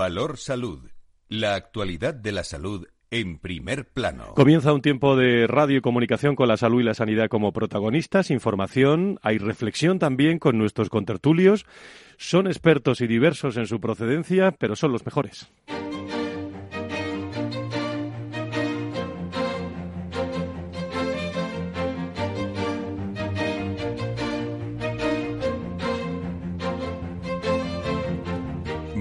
Valor Salud. La actualidad de la salud en primer plano. Comienza un tiempo de radio y comunicación con la salud y la sanidad como protagonistas, información, hay reflexión también con nuestros contertulios. Son expertos y diversos en su procedencia, pero son los mejores.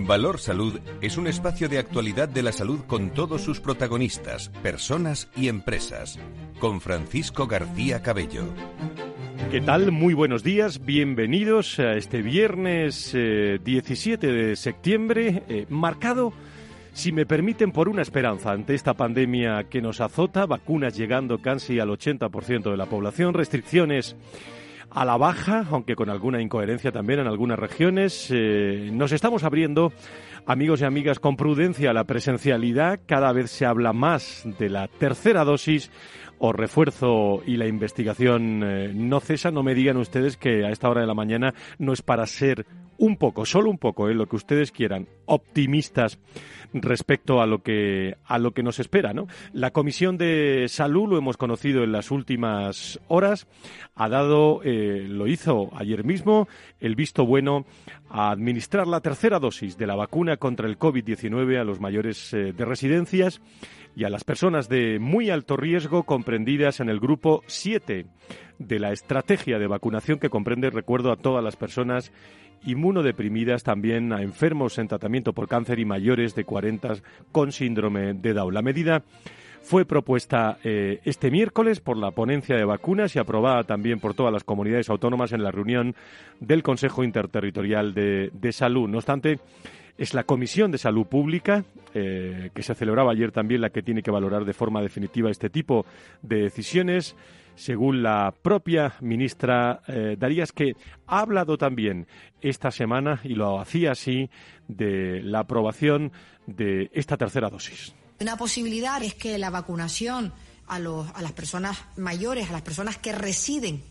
Valor Salud es un espacio de actualidad de la salud con todos sus protagonistas, personas y empresas. Con Francisco García Cabello. ¿Qué tal? Muy buenos días, bienvenidos a este viernes 17 eh, de septiembre, eh, marcado, si me permiten, por una esperanza ante esta pandemia que nos azota, vacunas llegando casi al 80% de la población, restricciones a la baja, aunque con alguna incoherencia también en algunas regiones. Eh, nos estamos abriendo, amigos y amigas, con prudencia la presencialidad. Cada vez se habla más de la tercera dosis o refuerzo y la investigación eh, no cesa. No me digan ustedes que a esta hora de la mañana no es para ser un poco, solo un poco, eh, lo que ustedes quieran, optimistas respecto a lo que a lo que nos espera, ¿no? La Comisión de Salud lo hemos conocido en las últimas horas, ha dado, eh, lo hizo ayer mismo, el visto bueno a administrar la tercera dosis de la vacuna contra el COVID-19 a los mayores eh, de residencias y a las personas de muy alto riesgo comprendidas en el grupo 7 de la estrategia de vacunación que comprende, recuerdo, a todas las personas inmunodeprimidas, también a enfermos en tratamiento por cáncer y mayores de 40 con síndrome de Down. La medida fue propuesta eh, este miércoles por la ponencia de vacunas y aprobada también por todas las comunidades autónomas en la reunión del Consejo Interterritorial de, Salud. No obstante, es la Comisión de Salud Pública, eh, que se celebraba ayer también, la que tiene que valorar de forma definitiva este tipo de decisiones según la propia ministra eh, Darías, que ha hablado también esta semana, y lo hacía así, de la aprobación de esta tercera dosis. Una posibilidad es que la vacunación a, a las personas mayores, a las personas que residen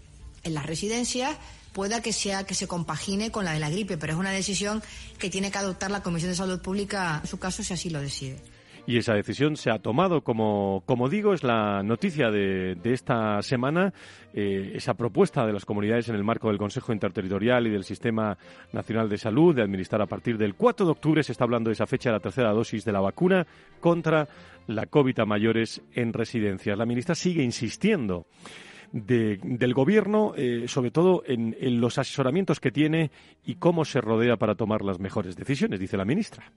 en las residencias, pueda que sea que se compagine con la de la gripe, pero es una decisión que tiene que adoptar la Comisión de Salud Pública en su caso si así lo decide. Y esa decisión se ha tomado, como, como digo, es la noticia de, de esta semana, eh, esa propuesta de las comunidades en el marco del Consejo Interterritorial y del Sistema Nacional de Salud de administrar a partir del 4 de octubre, se está hablando de esa fecha, la tercera dosis de la vacuna contra la COVID a mayores en residencias. La ministra sigue insistiendo. del gobierno, eh, sobre todo en, en los asesoramientos que tiene y cómo se rodea para tomar las mejores decisiones, dice la ministra.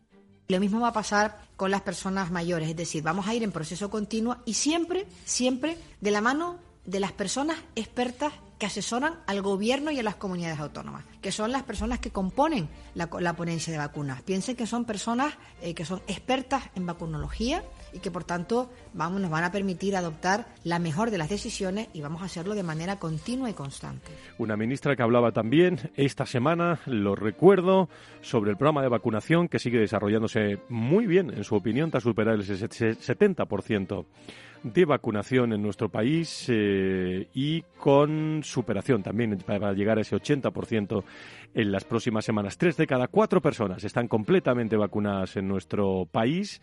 Lo mismo va a pasar con las personas mayores, es decir, vamos a ir en proceso continuo y siempre, siempre de la mano de las personas expertas que asesoran al gobierno y a las comunidades autónomas, que son las personas que componen la, ponencia de vacunas. Piensen que son personas eh, que son expertas en vacunología y que por tanto vamos, nos van a permitir adoptar la mejor de las decisiones y vamos a hacerlo de manera continua y constante. Una ministra que hablaba también esta semana, lo recuerdo, sobre el programa de vacunación que sigue desarrollándose muy bien, en su opinión, tras superar el 70% de vacunación en nuestro país eh, y con superación también para llegar a ese 80% en las próximas semanas. Tres de cada cuatro personas están completamente vacunadas en nuestro país,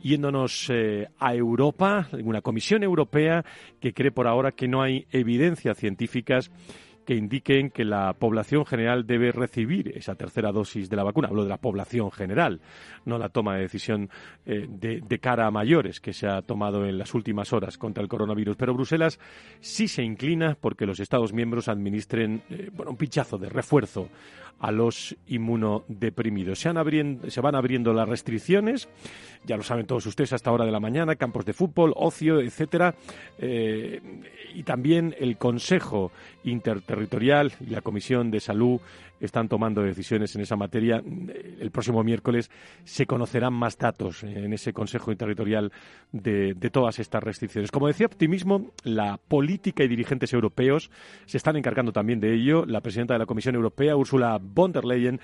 yéndonos eh, a Europa, una comisión europea que cree por ahora que no hay evidencias científicas que indiquen que la población general debe recibir esa tercera dosis de la vacuna. Hablo de la población general, no la toma de decisión eh, de, cara a mayores que se ha tomado en las últimas horas contra el coronavirus. Pero Bruselas sí se inclina porque los Estados miembros administren eh, bueno, un pinchazo de refuerzo a los inmunodeprimidos. Se, se van abriendo las restricciones, ya lo saben todos ustedes hasta hora de la mañana, campos de fútbol, ocio, etcétera, eh, y también el Consejo Interterritorial y la Comisión de Salud están tomando decisiones en esa materia. El próximo miércoles se conocerán más datos en ese Consejo Interterritorial de, de, todas estas restricciones. Como decía Optimismo, la política y dirigentes europeos se están encargando también de ello. La presidenta de la Comisión Europea, Ursula von der Leyen,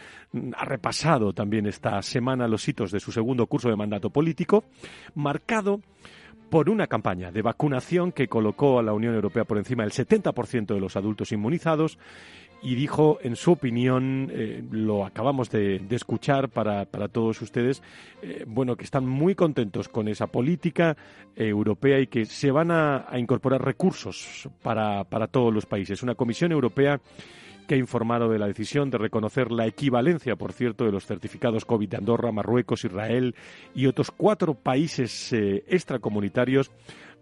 ha repasado también esta semana los hitos de su segundo curso de mandato político, marcado por una campaña de vacunación que colocó a la Unión Europea por encima del 70% de los adultos inmunizados y dijo, en su opinión, eh, lo acabamos de, escuchar para, para, todos ustedes, eh, bueno, que están muy contentos con esa política europea y que se van a, incorporar recursos para, para todos los países. Una Comisión Europea que ha informado de la decisión de reconocer la equivalencia, por cierto, de los certificados COVID de Andorra, Marruecos, Israel y otros cuatro países extracomunitarios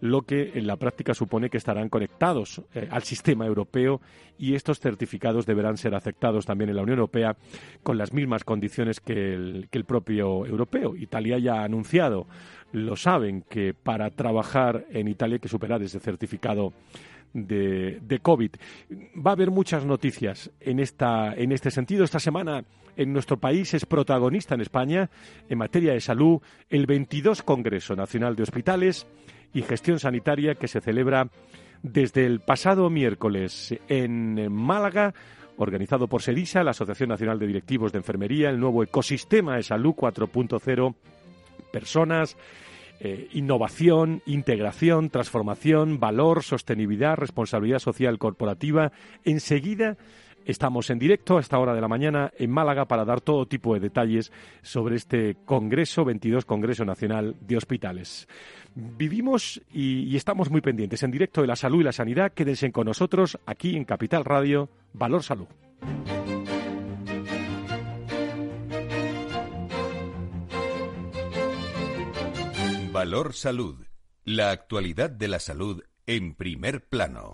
lo que en la práctica supone que estarán conectados eh, al sistema europeo y estos certificados deberán ser aceptados también en la Unión Europea con las mismas condiciones que el, que el propio europeo. Italia ya ha anunciado, lo saben, que para trabajar en Italia hay que superar ese certificado de, de, COVID. Va a haber muchas noticias en, esta, en este sentido. Esta semana en nuestro país es protagonista en España en materia de salud el 22 Congreso Nacional de Hospitales y Gestión Sanitaria que se celebra desde el pasado miércoles en Málaga, organizado por SEDISA, la Asociación Nacional de Directivos de Enfermería, el nuevo ecosistema de salud 4.0, personas, eh, innovación, integración, transformación, valor, sostenibilidad, responsabilidad social corporativa. Enseguida Estamos en directo a esta hora de la mañana en Málaga para dar todo tipo de detalles sobre este Congreso, 22 Congreso Nacional de Hospitales. Vivimos y, estamos muy pendientes en directo de la salud y la sanidad. Quédense con nosotros aquí en Capital Radio, Valor Salud. Valor Salud. La actualidad de la salud en primer plano.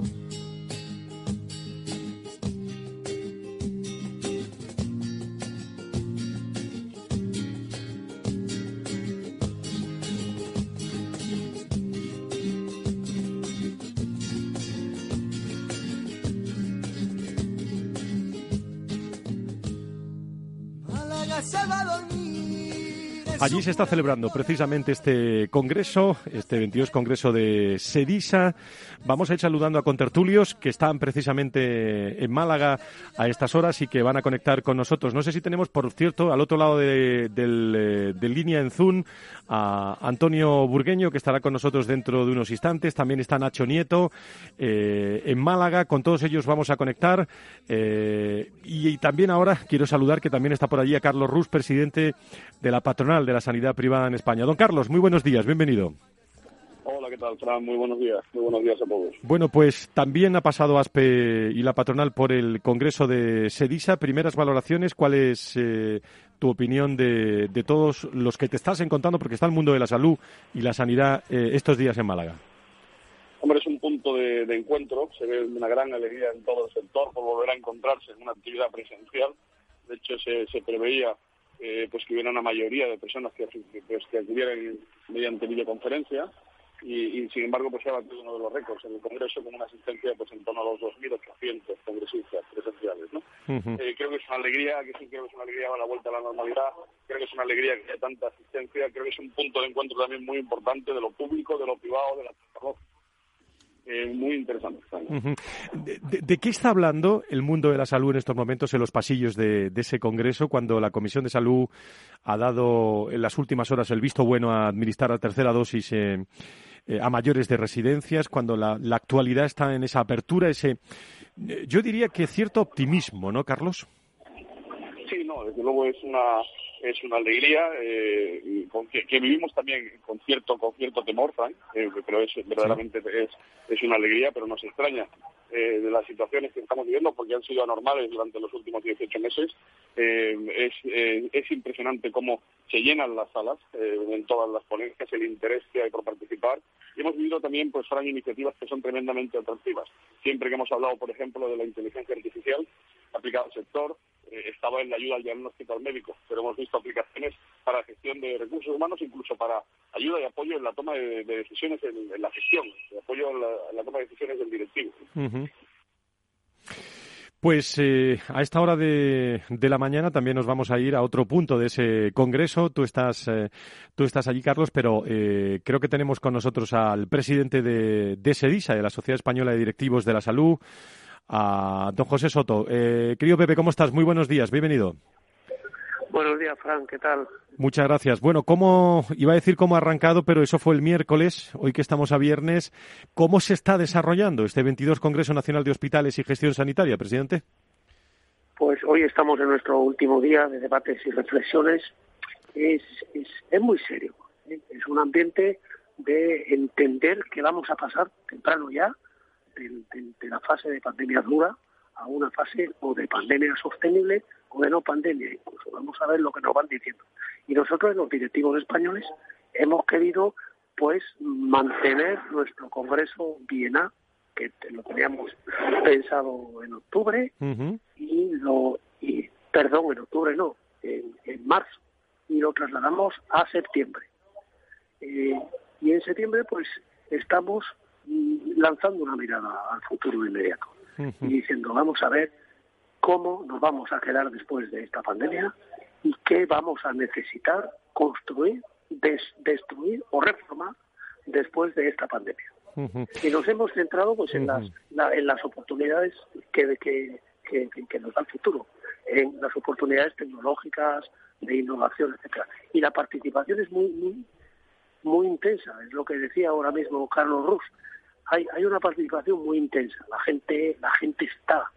llega se va a dormir. Allí se está celebrando precisamente este congreso, este 22 congreso de Sedisa. Vamos a ir saludando a contertulios que están precisamente en Málaga a estas horas y que van a conectar con nosotros. No sé si tenemos, por cierto, al otro lado de, eh, línea en Zoom a Antonio Burgueño, que estará con nosotros dentro de unos instantes. También está Nacho Nieto eh, en Málaga. Con todos ellos vamos a conectar. Eh, y, también ahora quiero saludar que también está por allí a Carlos Rus, presidente de la patronal de la sanidad privada en España. Don Carlos, muy buenos días, bienvenido. Hola, ¿qué tal, Fran? Muy buenos días. Muy buenos días a todos. Bueno, pues también ha pasado ASPE y la patronal por el Congreso de SEDISA. Primeras valoraciones, ¿cuál es eh, tu opinión de, todos los que te estás encontrando? Porque está el mundo de la salud y la sanidad eh, estos días en Málaga. Hombre, es un punto de, encuentro. Se ve una gran alegría en todo el sector por volver a encontrarse en una actividad presencial. De hecho, se, se preveía eh, pues que hubiera una mayoría de personas que, pues, que acudieran mediante videoconferencia y, sin embargo pues se ha batido uno de los récords en el Congreso con una asistencia pues en torno a los 2.800 congresistas presenciales. ¿no? Eh, creo que es una alegría, que sí creo que es una alegría a la vuelta a la normalidad, creo que es una alegría que haya tanta asistencia, creo que es un punto de encuentro también muy importante de lo público, de lo privado, de la tecnología eh, muy interesante. ¿De, qué está hablando el mundo de la salud en estos momentos en los pasillos de, ese Congreso cuando la Comisión de Salud ha dado en las últimas horas el visto bueno a administrar la tercera dosis eh, a mayores de residencias, cuando la, actualidad está en esa apertura, ese, eh, yo diría que cierto optimismo, ¿no, Carlos? Sí, no, desde luego es una es una alegría eh, que, vivimos también con cierto con cierto temor, Frank, eh, pero es verdaderamente es, es una alegría, pero nos extraña eh, de las situaciones que estamos viviendo porque han sido anormales durante los últimos 18 meses. es, es impresionante cómo se llenan las salas en todas las ponencias, el interés que hay por participar. Y hemos vivido también, pues, Frank, iniciativas que son tremendamente atractivas. Siempre que hemos hablado, por ejemplo, de la inteligencia artificial aplicada al sector, eh, estaba en la ayuda al diagnóstico al médico, pero hemos visto aplicaciones para gestión de recursos humanos, incluso para ayuda y apoyo en la toma de, decisiones en, la gestión, apoyo en la, toma de decisiones del directivo. Pues eh, a esta hora de, la mañana también nos vamos a ir a otro punto de ese congreso. Tú estás, eh, tú estás allí, Carlos, pero creo que tenemos con nosotros al presidente de, de SEDISA, de la Sociedad Española de Directivos de la Salud, a don José Soto. Eh, querido Pepe, ¿cómo estás? Muy buenos días, bienvenido. Buenos días, Fran, ¿qué tal? Muchas gracias. Bueno, ¿cómo, iba a decir cómo ha arrancado, pero eso fue el miércoles, hoy que estamos a viernes, ¿cómo se está desarrollando este 22 Congreso Nacional de Hospitales y Gestión Sanitaria, presidente? Pues hoy estamos en nuestro último día de debates y reflexiones. Es, es, es muy serio. ¿eh? Es un ambiente de entender que vamos a pasar temprano ya de, de, la fase de pandemia dura a una fase o de pandemia sostenible o de no pandemia incluso. Vamos a ver lo que nos van diciendo. Y nosotros, los directivos españoles, hemos querido pues mantener nuestro Congreso Viena, que lo teníamos pensado en octubre, y lo, y, perdón, en octubre no, en, en marzo, y lo trasladamos a septiembre. Eh, y en septiembre, pues, estamos mm, lanzando una mirada al futuro inmediato y diciendo, vamos a ver cómo nos vamos a quedar después de esta pandemia y qué vamos a necesitar construir, destruir o reformar después de esta pandemia. Y nos hemos centrado pues en las en las oportunidades que, que, que, que, nos da el futuro, en las oportunidades tecnológicas, de innovación, etcétera. Y la participación es muy, muy muy intensa, es lo que decía ahora mismo Carlos Rus. Hay, hay una participación muy intensa, la gente, la gente está,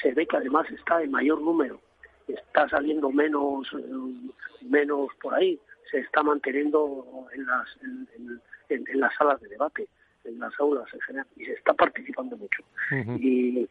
se ve que además está en mayor número, está saliendo menos, eh, menos por ahí, se está manteniendo en las, en, en, las salas de debate, en las aulas en general, y se está participando mucho. y,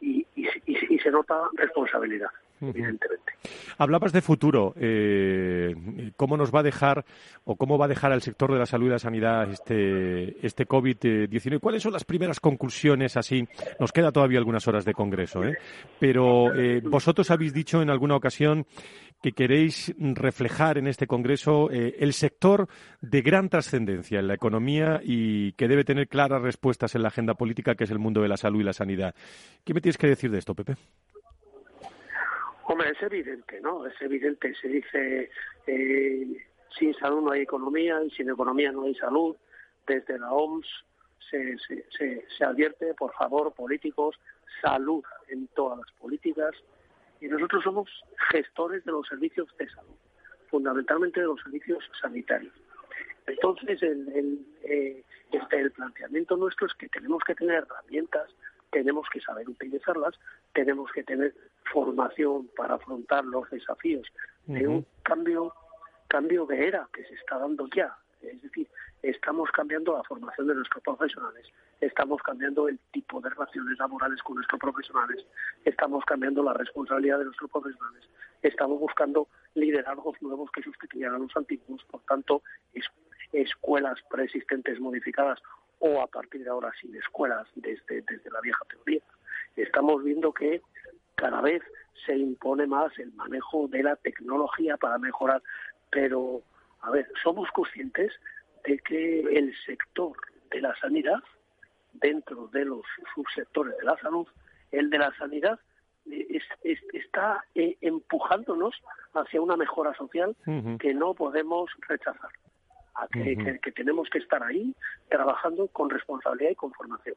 y, y, y, se nota responsabilidad evidentemente. Hablabas de futuro. Eh, ¿Cómo nos va a dejar o cómo va a dejar al sector de la salud y la sanidad este, este COVID-19? ¿Cuáles son las primeras conclusiones así? Nos queda todavía algunas horas de congreso, ¿eh? pero eh, vosotros habéis dicho en alguna ocasión que queréis reflejar en este congreso eh, el sector de gran trascendencia en la economía y que debe tener claras respuestas en la agenda política, que es el mundo de la salud y la sanidad. ¿Qué me tienes que decir de esto, Pepe? Hombre, es evidente, ¿no? Es evidente. Se dice, eh, sin salud no hay economía y sin economía no hay salud. Desde la OMS se, se, advierte, por favor, políticos, salud en todas las políticas. Y nosotros somos gestores de los servicios de salud, fundamentalmente de los servicios sanitarios. Entonces, el, el, eh, este, el planteamiento nuestro es que tenemos que tener herramientas, tenemos que saber utilizarlas, tenemos que tener formación para afrontar los desafíos de un cambio cambio de era que se está dando ya. Es decir, estamos cambiando la formación de nuestros profesionales, estamos cambiando el tipo de relaciones laborales con nuestros profesionales, estamos cambiando la responsabilidad de nuestros profesionales, estamos buscando liderazgos nuevos que sustituyan a los antiguos, por tanto, escuelas preexistentes modificadas o a partir de ahora sin escuelas desde, desde la vieja teoría. Estamos viendo que cada vez se impone más el manejo de la tecnología para mejorar, pero a ver, somos conscientes de que el sector de la sanidad, dentro de los subsectores de la salud, el de la sanidad está eh, empujándonos hacia una mejora social que no podemos rechazar, a que, que, tenemos que estar ahí trabajando con responsabilidad y con formación.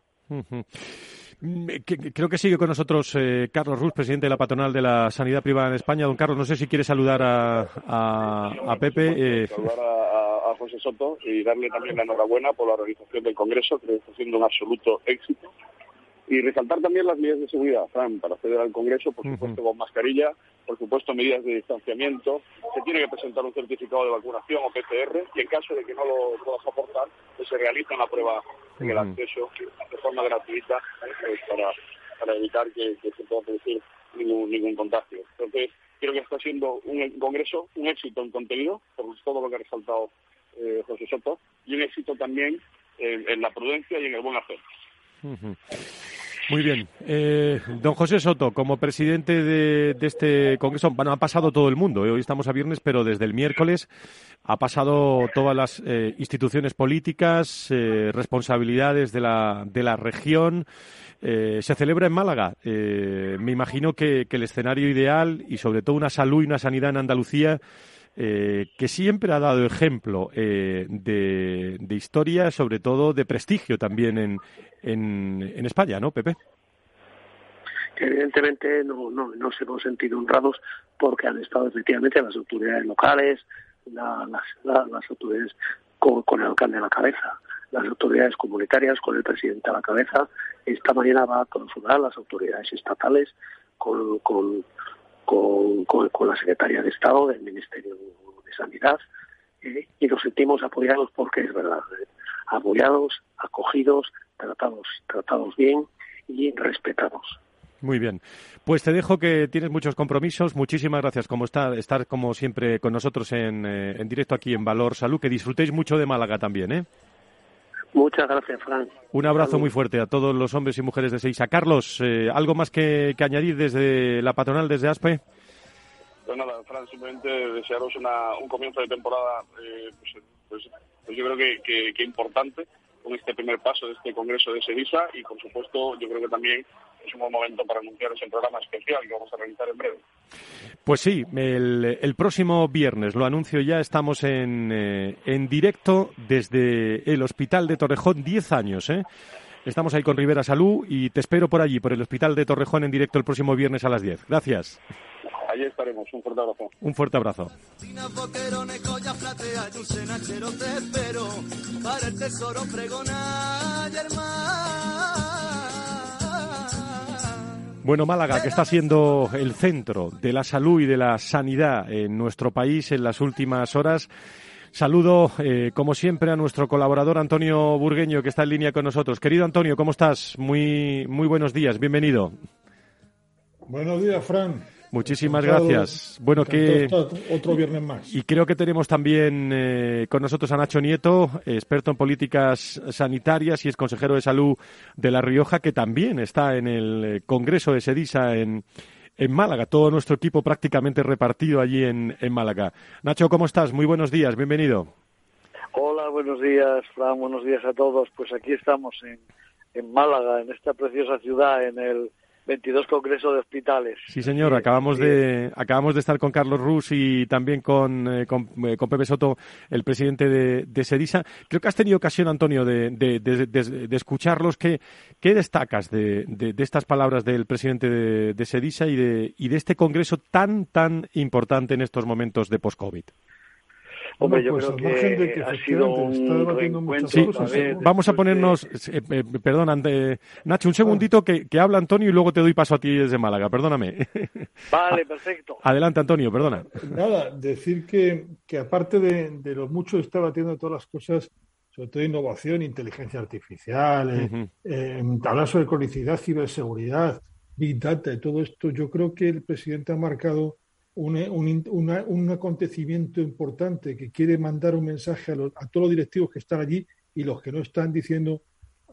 Mm, creo que sigue con nosotros eh, Carlos Ruz, presidente de la patronal de la sanidad privada en España. Don Carlos, no sé si quiere saludar a, a, Pepe. Eh. Saludar a, a, José Soto y darle también la enhorabuena por la organización del Congreso, que está siendo un absoluto éxito. Y resaltar también las medidas de seguridad, Fran, para acceder al Congreso, por supuesto con mascarilla, por supuesto medidas de distanciamiento, se tiene que presentar un certificado de vacunación o PCR y en caso de que no lo puedas aportar, pues se realiza una prueba en el acceso de forma gratuita pues, para, para evitar que, se pueda producir ningún, ningún contagio. Entonces, creo que está siendo un congreso un éxito en contenido, por todo lo que ha resaltado eh, José Soto, y un éxito también en, la prudencia y en el buen hacer. Muy bien. Eh, don José Soto, como presidente de, este congreso, bueno, ha pasado todo el mundo. ¿eh? Hoy estamos a viernes, pero desde el miércoles ha pasado todas las eh, instituciones políticas, responsabilidades de la, de la región. se celebra en Málaga. me imagino que el escenario ideal y sobre todo una salud y una sanidad en Andalucía eh, que siempre ha dado ejemplo eh, de, historia, sobre todo de prestigio también en, en, España, ¿no, Pepe? Evidentemente no, no nos hemos sentido honrados porque han estado efectivamente las autoridades locales, las, las, autoridades con, el alcalde a la cabeza, las autoridades comunitarias con el presidente a la cabeza. Esta mañana va a consultar las autoridades estatales con, con, la Secretaría de Estado del Ministerio de Sanidad eh, y nos sentimos apoyados porque es verdad, eh, apoyados, acogidos, tratados, tratados bien y respetados. Muy bien. Pues te dejo que tienes muchos compromisos. Muchísimas gracias como está, estar como siempre con nosotros en, eh, en directo aquí en Valor Salud. Que disfrutéis mucho de Málaga también, ¿eh? Muchas gracias, Fran. Un abrazo muy fuerte a todos los hombres y mujeres de Seiza. Carlos, eh, ¿algo más que, añadir desde la patronal, desde ASPE? Pues nada, Fran, simplemente desearos una, un comienzo de temporada, eh, pues, pues, pues, yo creo que, que importante con este primer paso de este Congreso de Sevilla y, por supuesto, yo creo que también es un buen momento para anunciar ese programa especial que vamos a realizar en breve. Pues sí, el, próximo viernes, lo anuncio ya, estamos en, eh, en directo desde el Hospital de Torrejón, 10 años, ¿eh? Estamos ahí con Rivera Salud y te espero por allí, por el Hospital de Torrejón, en directo el próximo viernes a las 10. Gracias. Allí estaremos. Un fuerte abrazo. Un fuerte abrazo. Bueno, Málaga, que está siendo el centro de la salud y de la sanidad en nuestro país en las últimas horas. Saludo, eh, como siempre, a nuestro colaborador Antonio Burgueño, que está en línea con nosotros. Querido Antonio, ¿cómo estás? Muy, muy buenos días, bienvenido. Buenos días, Fran. Muchísimas gracias. Bueno, que otro viernes más. Y creo que tenemos también eh, con nosotros a Nacho Nieto, experto en políticas sanitarias y es consejero de salud de La Rioja, que también está en el eh, Congreso de Sedisa en, en Málaga. Todo nuestro equipo prácticamente repartido allí en, en Málaga. Nacho, ¿cómo estás? Muy buenos días, bienvenido. Hola, buenos días, Fran, buenos días a todos. Pues aquí estamos en, en Málaga, en esta preciosa ciudad, en el 22 Congreso de Hospitales. Sí, señor, acabamos de acabamos de estar con Carlos Rus y también con, eh, eh, con, Pepe Soto, el presidente de, de, Sedisa. Creo que has tenido ocasión, Antonio, de, de, de escucharlos. ¿Qué, qué destacas de, estas palabras del presidente de, Sedisa y de, y de este Congreso tan, tan importante en estos momentos de post-COVID? Hombre, yo pues creo que, ha sido un sí, Vamos a ponernos, eh, eh, perdón, Nacho, un segundito que, que, habla Antonio y luego te doy paso a ti desde Málaga, perdóname. Vale, perfecto. Adelante, Antonio, perdona. Nada, decir que, que aparte de, de lo mucho que está batiendo todas las cosas, sobre todo innovación, inteligencia artificial, eh, eh, hablar sobre cronicidad, ciberseguridad, big data y todo esto, yo creo que el presidente ha marcado un, acontecimiento importante que quiere mandar un mensaje a, todos los directivos que están allí y los que no están diciendo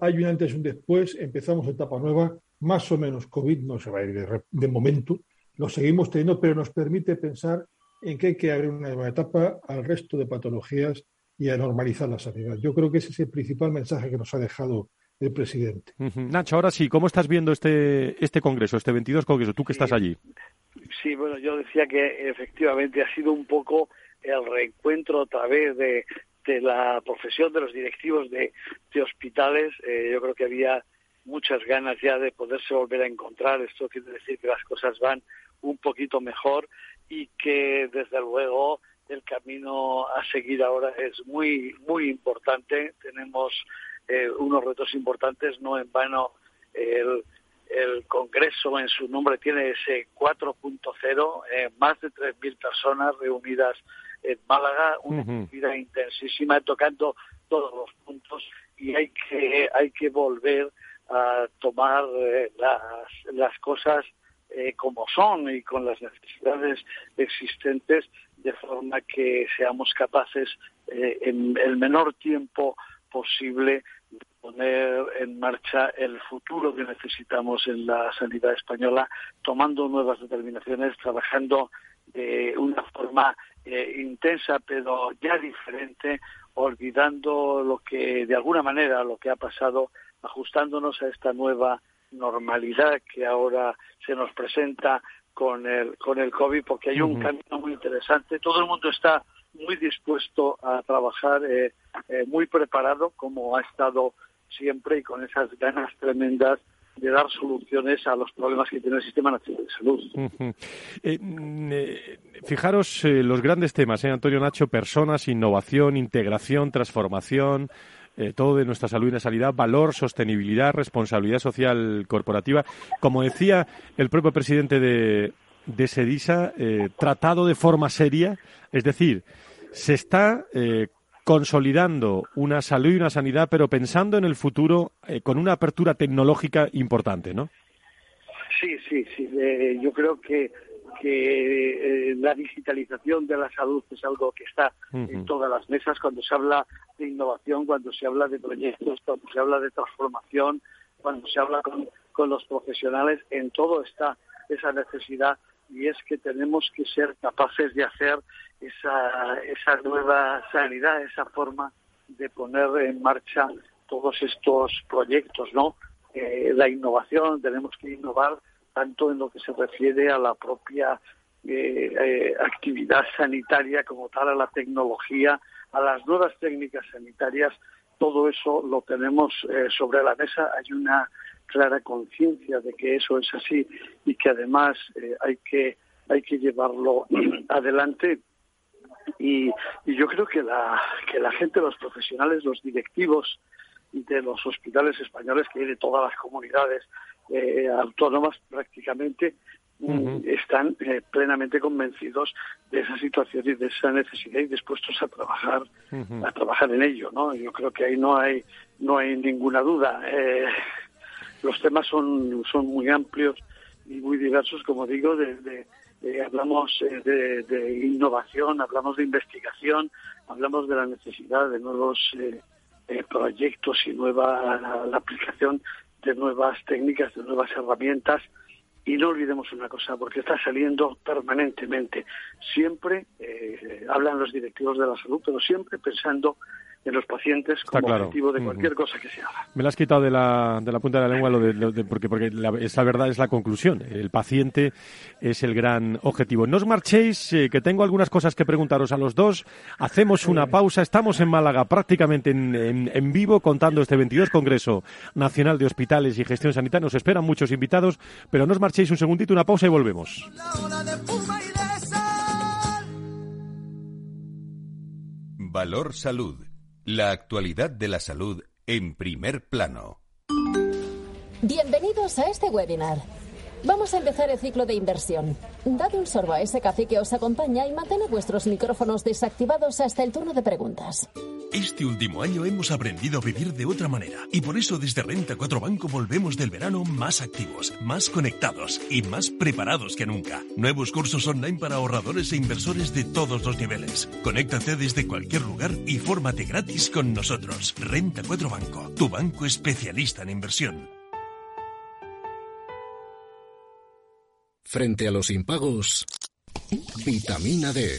hay un antes y un después, empezamos etapa nueva, más o menos COVID no se va a ir de, momento, lo seguimos teniendo, pero nos permite pensar en que hay que abrir una nueva etapa al resto de patologías y a normalizar la sanidad. Yo creo que ese es el principal mensaje que nos ha dejado el presidente. Nacho, ahora sí, ¿cómo estás viendo este, este congreso, este 22 congreso, tú que estás allí? Sí, bueno, yo decía que efectivamente ha sido un poco el reencuentro a través de, de la profesión de los directivos de, de hospitales. Eh, yo creo que había muchas ganas ya de poderse volver a encontrar. Esto quiere decir que las cosas van un poquito mejor y que desde luego el camino a seguir ahora es muy muy importante. Tenemos eh, unos retos importantes, no en vano el el Congreso en su nombre tiene ese 4.0, eh, más de 3.000 personas reunidas en Málaga, una vida intensísima tocando todos los puntos y hay que, hay que volver a tomar eh, las, las cosas eh, como son y con las necesidades existentes de forma que seamos capaces en el menor tiempo posible poner en marcha el futuro que necesitamos en la sanidad española, tomando nuevas determinaciones, trabajando de una forma eh, intensa pero ya diferente, olvidando lo que de alguna manera lo que ha pasado, ajustándonos a esta nueva normalidad que ahora se nos presenta con el con el COVID, porque hay un camino muy interesante. Todo el mundo está muy dispuesto a trabajar, eh, eh, muy preparado, como ha estado siempre y con esas ganas tremendas de dar soluciones a los problemas que tiene el Sistema Nacional de Salud. Eh, mm, eh, fijaros eh, los grandes temas, Antonio Nacho, personas, innovación, integración, transformación, eh, todo de nuestra salud y natalidad, valor, sostenibilidad, responsabilidad social corporativa. Como decía el propio presidente de, de SEDISA, eh, tratado de forma seria, es decir, se está eh, consolidando una salud y una sanidad, pero pensando en el futuro con una apertura tecnológica importante, ¿no? Sí, sí, sí. yo creo que que eh, la digitalización de la salud es algo que está en todas las mesas. Cuando se habla de innovación, cuando se habla de proyectos, cuando se habla de transformación, cuando se habla con, los profesionales, en todo está esa necesidad. Y es que tenemos que ser capaces de hacer esa, esa nueva sanidad, esa forma de poner en marcha todos estos proyectos, ¿no? Eh, la innovación, tenemos que innovar tanto en lo que se refiere a la propia eh, eh, actividad sanitaria como tal, a la tecnología, a las nuevas técnicas sanitarias, todo eso lo tenemos eh, sobre la mesa. Hay una clara conciencia de que eso es así y que además hay que hay que llevarlo adelante y, y, yo creo que la que la gente, los profesionales, los directivos de los hospitales españoles que hay de todas las comunidades eh, autónomas prácticamente mm, están eh, plenamente convencidos de esa situación y de esa necesidad y dispuestos a trabajar a trabajar en ello no yo creo que ahí no hay no hay ninguna duda. Eh, los temas son son muy amplios y muy diversos como digo de, hablamos de, de, innovación hablamos de investigación hablamos de la necesidad de nuevos proyectos y nueva la aplicación de nuevas técnicas, de nuevas herramientas. Y no olvidemos una cosa, porque está saliendo permanentemente. Siempre eh, hablan los directivos de la salud, pero siempre pensando en los pacientes como objetivo de cualquier cosa que se haga. Me la has quitado de la, de la punta de la lengua lo de, porque, porque la, esa verdad es la conclusión. El paciente es el gran objetivo. No os marchéis, eh, que tengo algunas cosas que preguntaros a los dos. Hacemos una pausa. Estamos en Málaga prácticamente en, en, vivo contando este 22 Congreso Nacional de Hospitales y Gestión Sanitaria. Nos esperan muchos invitados, pero no os marchéis un segundito, una pausa y volvemos. Valor Salud la actualidad de la salud en primer plano. Bienvenidos a este webinar. Vamos a empezar el ciclo de inversión. Dad un sorbo a ese café que os acompaña y mantened vuestros micrófonos desactivados hasta el turno de preguntas. Este último año hemos aprendido a vivir de otra manera y por eso desde Renta 4 Banco volvemos del verano más activos, más conectados y más preparados que nunca. Nuevos cursos online para ahorradores e inversores de todos los niveles. Conéctate desde cualquier lugar y fórmate gratis con nosotros. Renta 4 Banco, tu banco especialista en inversión. Frente a los impagos, vitamina D,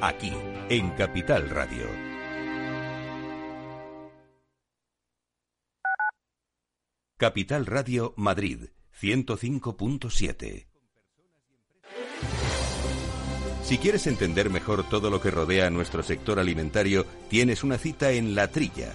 Aquí en Capital Radio. Capital Radio Madrid 105.7 Si quieres entender mejor todo lo que rodea a nuestro sector alimentario, tienes una cita en La Trilla.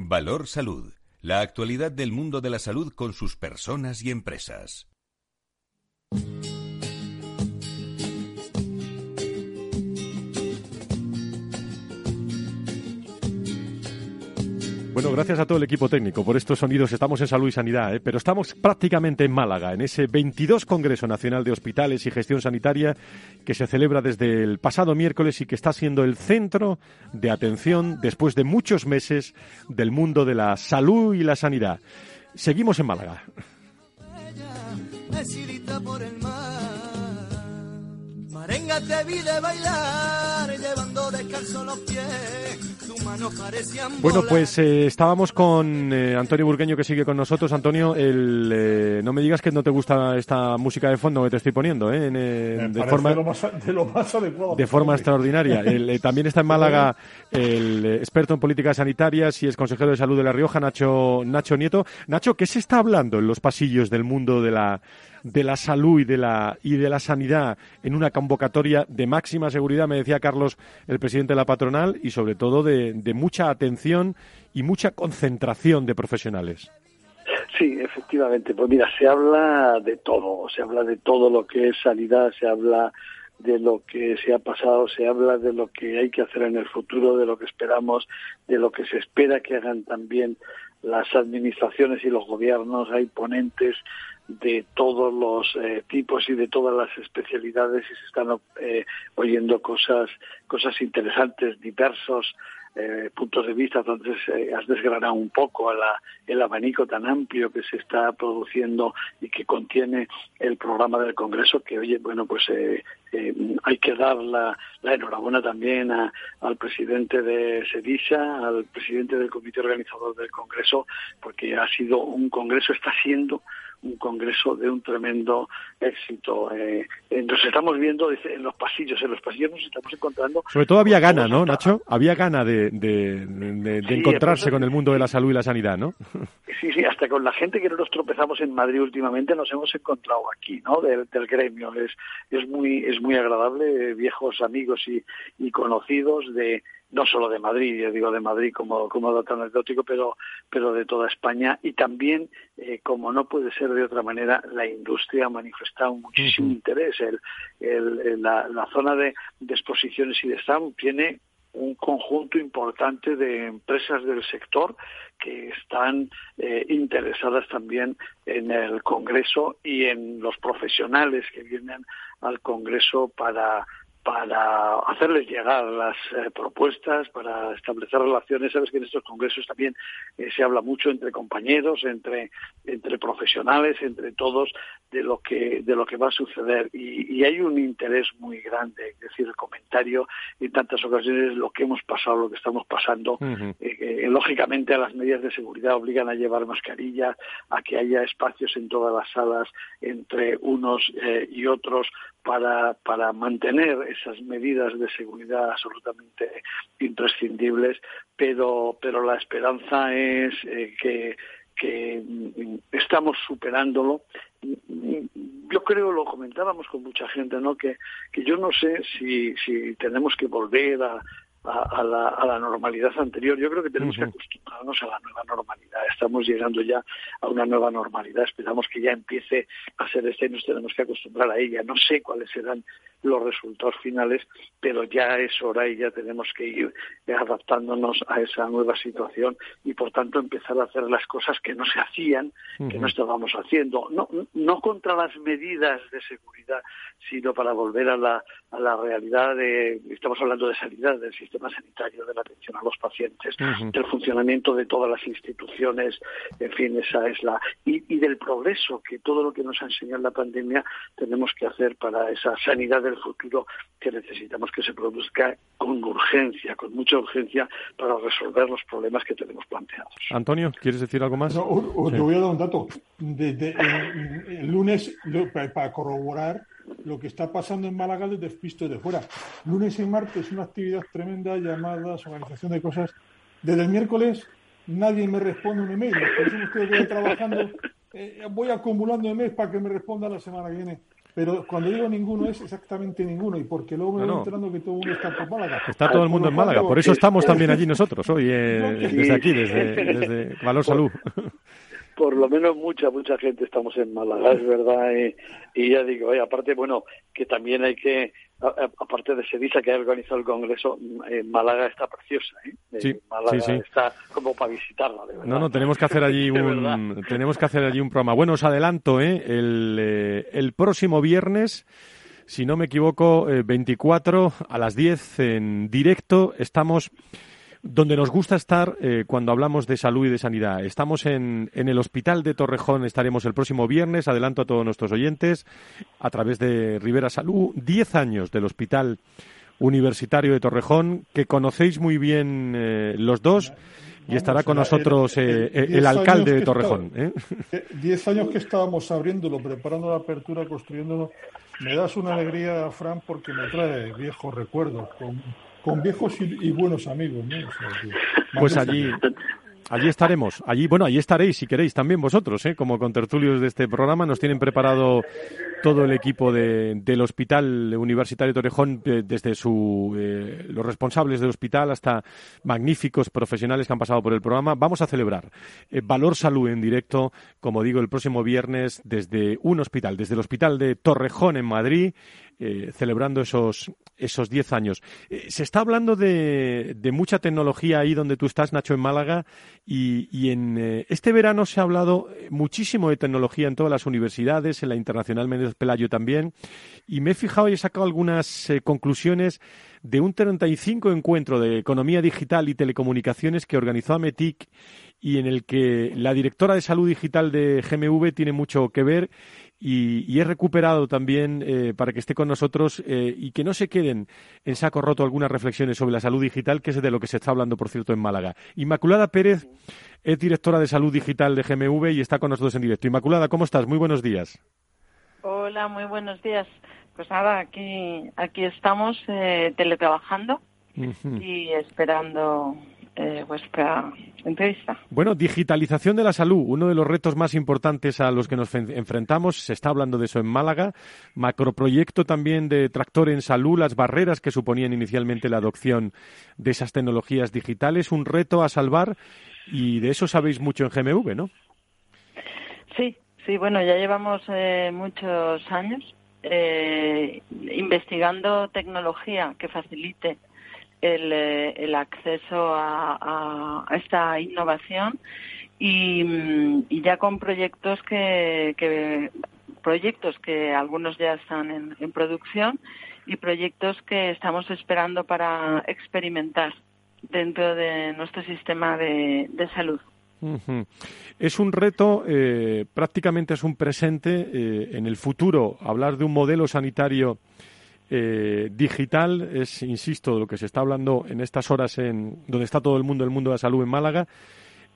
Valor Salud. La actualidad del mundo de la salud con sus personas y empresas. Bueno, gracias a todo el equipo técnico por estos sonidos. Estamos en Salud y Sanidad, ¿eh? pero estamos prácticamente en Málaga, en ese 22 Congreso Nacional de Hospitales y Gestión Sanitaria que se celebra desde el pasado miércoles y que está siendo el centro de atención después de muchos meses del mundo de la salud y la sanidad. Seguimos en Málaga. Bueno, pues eh, estábamos con eh, Antonio Burgueño que sigue con nosotros. Antonio, el, eh, no me digas que no te gusta esta música de fondo que te estoy poniendo, ¿eh? de, forma, de, lo más, de, lo más, adecuado. De forma extraordinaria. también está en Málaga el experto en políticas sanitarias y es consejero de salud de La Rioja, Nacho, Nacho Nieto. Nacho, ¿qué se está hablando en los pasillos del mundo de la de la salud y de la, y de la sanidad en una convocatoria de máxima seguridad, me decía Carlos, el presidente de la patronal, y sobre todo de, de mucha atención y mucha concentración de profesionales. Sí, efectivamente. Pues mira, se habla de todo, se habla de todo lo que es sanidad, se habla de lo que se ha pasado, se habla de lo que hay que hacer en el futuro, de lo que esperamos, de lo que se espera que hagan también las administraciones y los gobiernos. Hay ponentes de todos los eh, tipos y de todas las especialidades y se están eh, oyendo cosas cosas interesantes diversos eh, puntos de vista. Entonces has desgranado un poco el abanico tan amplio que se está produciendo y que contiene el programa del Congreso que oye bueno pues hay que dar la, enhorabuena también al presidente de SEDISA, al presidente del comité organizador del Congreso, porque ha sido un Congreso, está siendo un congreso de un tremendo éxito. Eh, eh, nos estamos viendo en los pasillos, en los pasillos nos estamos encontrando. Sobre todo había gana, ¿no, Nacho? Había gana de, de, encontrarse con el mundo de la salud y la sanidad, ¿no? Sí, sí, hasta con la gente que no nos tropezamos en Madrid últimamente nos hemos encontrado aquí, ¿no? Del, gremio. Es, es, muy, es muy agradable, viejos amigos y, y conocidos de no solo de Madrid, yo digo de Madrid como, como dato anecdótico, pero, pero de toda España y también, eh, como no puede ser de otra manera, la industria ha manifestado muchísimo interés. El, el, la, la, zona de, de, exposiciones y de stand tiene un conjunto importante de empresas del sector que están eh, interesadas también en el Congreso y en los profesionales que vienen al Congreso para para hacerles llegar las eh, propuestas, para establecer relaciones. Sabes que en estos congresos también eh, se habla mucho entre compañeros, entre, entre profesionales, entre todos, de lo que, de lo que va a suceder. Y, hay un interés muy grande, es decir, el comentario en tantas ocasiones, lo que hemos pasado, lo que estamos pasando. Eh, lógicamente, las medidas de seguridad obligan a llevar mascarilla, a que haya espacios en todas las salas entre unos y otros para, para mantener esas medidas de seguridad absolutamente imprescindibles, pero, pero la esperanza es eh, que, que estamos superándolo. Yo creo, lo comentábamos con mucha gente, ¿no? Que, que yo no sé si, si tenemos que volver a, a, la, a, la, normalidad anterior. Yo creo que tenemos que acostumbrarnos a la nueva normalidad. Estamos llegando ya a una nueva normalidad. Esperamos que ya empiece a ser este y nos tenemos que acostumbrar a ella. No sé cuáles serán los resultados finales, pero ya es hora y ya tenemos que ir adaptándonos a esa nueva situación y, por tanto, empezar a hacer las cosas que no se hacían, que no estábamos haciendo. No, no contra las medidas de seguridad, sino para volver a la, a la realidad de, estamos hablando de sanidad, del sistema sanitario, de la atención a los pacientes, del funcionamiento de todas las instituciones, en fin, esa es la. Y, y, del progreso, que todo lo que nos ha enseñado la pandemia tenemos que hacer para esa sanidad del futuro que necesitamos que se produzca con urgencia, con mucha urgencia, para resolver los problemas que tenemos planteados. Antonio, ¿quieres decir algo más? Yo voy a dar un dato. De, el, lunes, para corroborar lo que está pasando en Málaga desde el de fuera. Lunes y martes una actividad tremenda llamada organización de cosas. Desde el miércoles nadie me responde un email. Por eso estoy trabajando. Eh, voy acumulando emails para que me responda la semana que viene. pero cuando digo ninguno es exactamente ninguno, y porque luego me voy enterando que todo el mundo está por Málaga. Está todo el mundo en Málaga, por eso estamos también allí nosotros hoy, eh, desde aquí, desde, desde Valor Salud por lo menos mucha, mucha gente estamos en Málaga, es verdad. Y, ya digo, aparte, bueno, que también hay que, aparte de Sevilla que ha organizado el Congreso, eh, Málaga está preciosa. ¿eh? eh sí, Málaga sí, está como para visitarla, de verdad. No, no, tenemos que hacer allí un, tenemos que hacer allí un programa. Bueno, os adelanto, ¿eh? el, eh, el próximo viernes si no me equivoco, 24 a las 10 en directo. Estamos donde nos gusta estar eh, cuando hablamos de salud y de sanidad. Estamos en, en, el Hospital de Torrejón, estaremos el próximo viernes, adelanto a todos nuestros oyentes, a través de Rivera Salud, Diez años del Hospital Universitario de Torrejón, que conocéis muy bien eh, los dos. Y estará con nosotros el, eh, alcalde de Torrejón. Diez años que estábamos abriéndolo, preparando la apertura, construyéndolo. Me das una alegría, Fran, porque me trae viejos recuerdos. Con, con viejos y, buenos amigos. pues allí, allí estaremos. Allí, bueno, allí estaréis si queréis también vosotros, ¿eh? como contertulios de este programa. Nos tienen preparado todo el equipo del Hospital Universitario Torrejón, desde su, eh, los responsables del hospital hasta magníficos profesionales que han pasado por el programa. Vamos a celebrar eh, Valor Salud en directo, como digo, el próximo viernes desde un hospital, desde el Hospital de Torrejón en Madrid. Eh, celebrando esos esos 10 años. se está hablando de, de, mucha tecnología ahí donde tú estás, Nacho, en Málaga, y, en este verano se ha hablado muchísimo de tecnología en todas las universidades, en la Internacional Pelayo también, y me he fijado y he sacado algunas eh, conclusiones de un 35 encuentro de economía digital y telecomunicaciones que organizó Ametic y en el que la directora de salud digital de GMV tiene mucho que ver y, he recuperado también eh, para que esté con nosotros eh, y que no se queden en saco roto algunas reflexiones sobre la salud digital, que es de lo que se está hablando, por cierto, en Málaga. Inmaculada Pérez es directora de salud digital de GMV y está con nosotros en directo. Inmaculada, ¿cómo estás? Muy buenos días. Hola, muy buenos días. Pues nada, aquí, aquí estamos eh, teletrabajando y esperando eh, vuestra entrevista. Bueno, digitalización de la salud, uno de los retos más importantes a los que nos enfrentamos. Se está hablando de eso en Málaga. Macroproyecto también de tractor en salud, las barreras que suponían inicialmente la adopción de esas tecnologías digitales. Un reto a salvar y de eso sabéis mucho en GMV, ¿no? Sí, Sí, bueno, ya llevamos eh, muchos años eh, investigando tecnología que facilite el, eh, el acceso a, esta innovación y, ya con proyectos que, proyectos que algunos ya están en, producción y proyectos que estamos esperando para experimentar dentro de nuestro sistema de salud. Es un reto, eh, prácticamente es un presente. Eh, en el futuro, hablar de un modelo sanitario eh, digital es, insisto, lo que se está hablando en estas horas en donde está todo el mundo, el mundo de la salud en Málaga.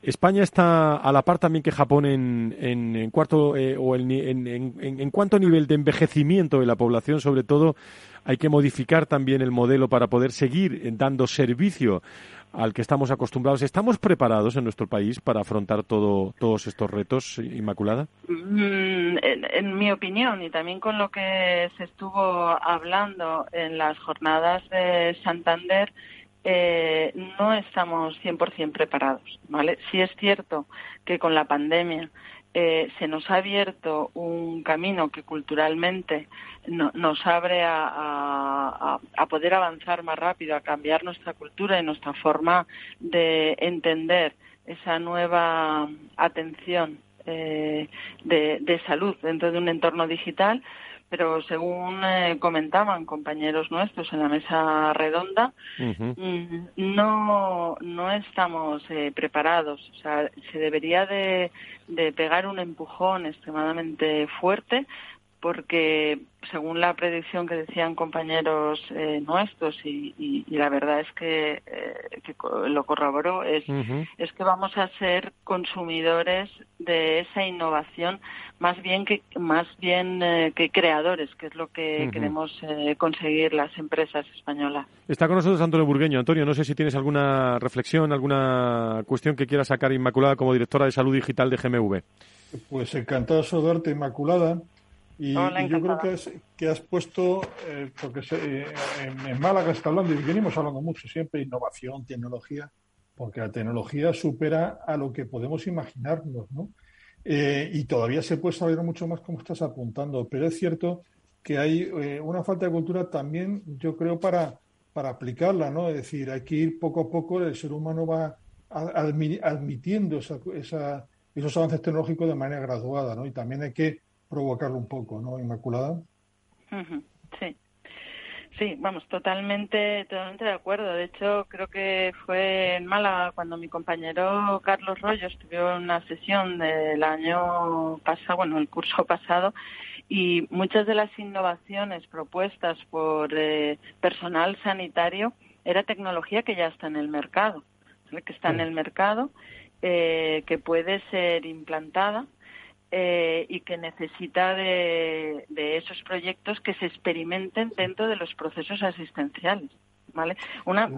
España está a la par también que Japón en, en, cuarto o en, en, cuanto nivel de envejecimiento de la población, sobre todo, hay que modificar también el modelo para poder seguir dando servicio al que estamos acostumbrados. ¿Estamos preparados en nuestro país para afrontar todo, todos estos retos, Inmaculada? Mm, en, mi opinión, y también con lo que se estuvo hablando en las jornadas de Santander, eh, no estamos 100% preparados, ¿vale? Sí es cierto que con la pandemia eh, se nos ha abierto un camino que culturalmente nos abre a, poder avanzar más rápido, a cambiar nuestra cultura y nuestra forma de entender esa nueva atención eh, de, salud dentro de un entorno digital pero según eh, comentaban compañeros nuestros en la mesa redonda, mm, no, no estamos eh, preparados. O sea, se debería de, de pegar un empujón extremadamente fuerte porque según la predicción que decían compañeros eh, nuestros y, la verdad es que, eh, lo corroboró es, es que vamos a ser consumidores de esa innovación más bien que más bien eh, que creadores que es lo que queremos conseguir las empresas españolas. Está con nosotros Antonio Burgueño. Antonio no sé si tienes alguna reflexión alguna cuestión que quieras sacar Inmaculada como directora de salud digital de GMV pues encantado de saludarte Inmaculada Y, yo creo que has, que has puesto, eh, porque se, en, Málaga está hablando, y venimos hablando mucho siempre, innovación, tecnología, porque la tecnología supera a lo que podemos imaginarnos, ¿no? y todavía se puede saber mucho más como estás apuntando, pero es cierto que hay una falta de cultura también, yo creo, para, para aplicarla, ¿no? Es decir, hay que ir poco a poco, el ser humano va admitiendo esa, esos avances tecnológicos de manera graduada, ¿no? Y también hay que provocarlo un poco, ¿no, Inmaculada? Sí. Sí, vamos, totalmente, totalmente de acuerdo. De hecho, creo que fue en Málaga cuando mi compañero Carlos Rollo estuvo en una sesión del año pasado, bueno, el curso pasado, y muchas de las innovaciones propuestas por eh, personal sanitario era tecnología que ya está en el mercado, que está en el mercado, eh, que puede ser implantada eh, y que necesita de, esos proyectos que se experimenten dentro de los procesos asistenciales. ¿Vale? Una,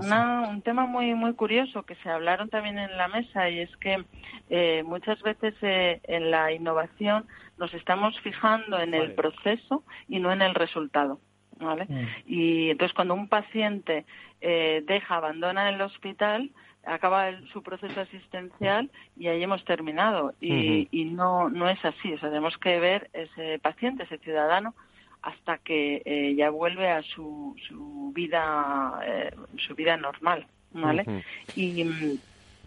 un tema muy muy curioso que se hablaron también en la mesa y es que eh, muchas veces en la innovación nos estamos fijando en el proceso y no en el resultado. ¿vale? Mm. Y entonces cuando un paciente deja, abandona el hospital, acaba su proceso asistencial y ahí hemos terminado. Y, y no, no es así. O sea, tenemos que ver ese paciente, ese ciudadano, hasta que eh, ya vuelve a su, su vida eh, su vida normal, ¿vale? Y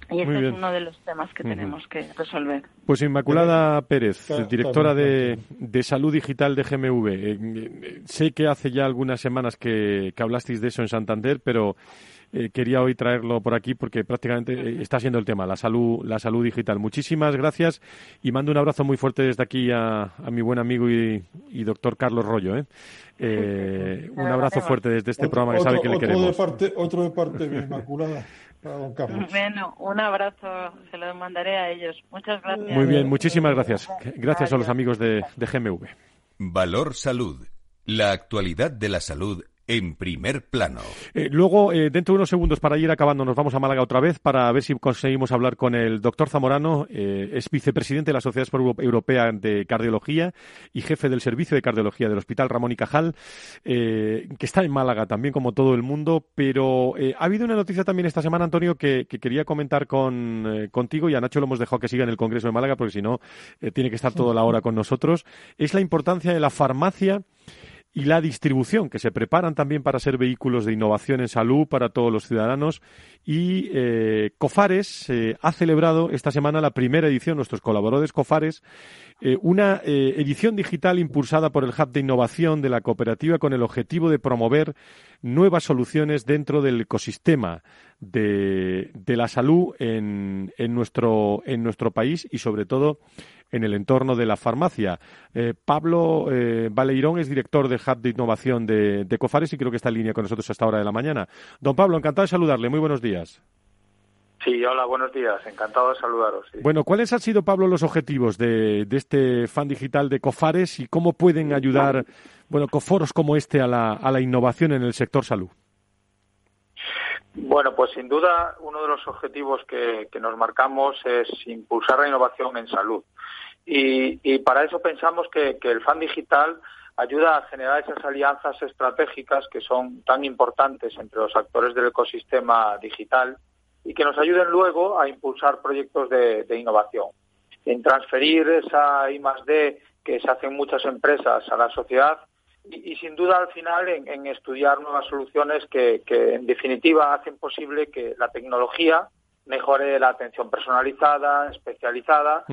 y ese es uno de los temas que tenemos que resolver. Pues Inmaculada Pérez, directora de, de, Salud Digital de GMV. Eh, sé que hace ya algunas semanas que, que hablasteis de eso en Santander, pero eh, quería hoy traerlo por aquí porque prácticamente eh, está siendo el tema, la salud, la salud digital. Muchísimas gracias y mando un abrazo muy fuerte desde aquí a, mi buen amigo y, doctor Carlos Rollo. ¿eh? un abrazo fuerte desde este programa que sabe que le queremos. De parte, otro de parte de Inmaculada. Bueno, un abrazo, se lo mandaré a ellos. Muchas gracias. Muy bien, muchísimas gracias. Gracias a los amigos de, de GMV. Valor Salud. La actualidad de la salud en primer plano. Eh, luego, eh, dentro de unos segundos, para ir acabando, nos vamos a Málaga otra vez para ver si conseguimos hablar con el doctor Zamorano. Eh, es vicepresidente de la Sociedad Europea de Cardiología y jefe del Servicio de Cardiología del Hospital Ramón y Cajal, que está en Málaga también, como todo el mundo. Pero ha habido una noticia también esta semana, Antonio, que, quería comentar con, contigo y a Nacho lo hemos dejado que siga en el Congreso de Málaga, porque si no, tiene que estar toda la hora con nosotros. Es la importancia de la farmacia y la distribución, que se preparan también para ser vehículos de innovación en salud para todos los ciudadanos. Y eh, Cofares eh, ha celebrado esta semana la primera edición, nuestros colaboradores Cofares, eh, una edición digital impulsada por el Hub de Innovación de la cooperativa con el objetivo de promover nuevas soluciones dentro del ecosistema de, la salud en, nuestro, en nuestro país y sobre todo en el entorno de la farmacia. Eh, Pablo eh, Baleirón es director del Hub de Innovación de, Cofares y creo que está en línea con nosotros a esta hora de la mañana. Don Pablo, encantado de saludarle. Muy buenos días. Sí, hola, buenos días. Encantado de saludaros. Bueno, ¿cuáles han sido, Pablo, los objetivos de, este fan digital de Cofares y cómo pueden ayudar, bueno, coforos como este a la, a la innovación en el sector salud? Bueno, pues sin duda uno de los objetivos que, nos marcamos es impulsar la innovación en salud. Y, para eso pensamos que, el FAN digital ayuda a generar esas alianzas estratégicas que son tan importantes entre los actores del ecosistema digital y que nos ayuden luego a impulsar proyectos de, de innovación. En transferir esa I más D que se hacen muchas empresas a la sociedad y, sin duda al final en, estudiar nuevas soluciones que, en definitiva hacen posible que la tecnología mejore la atención personalizada, especializada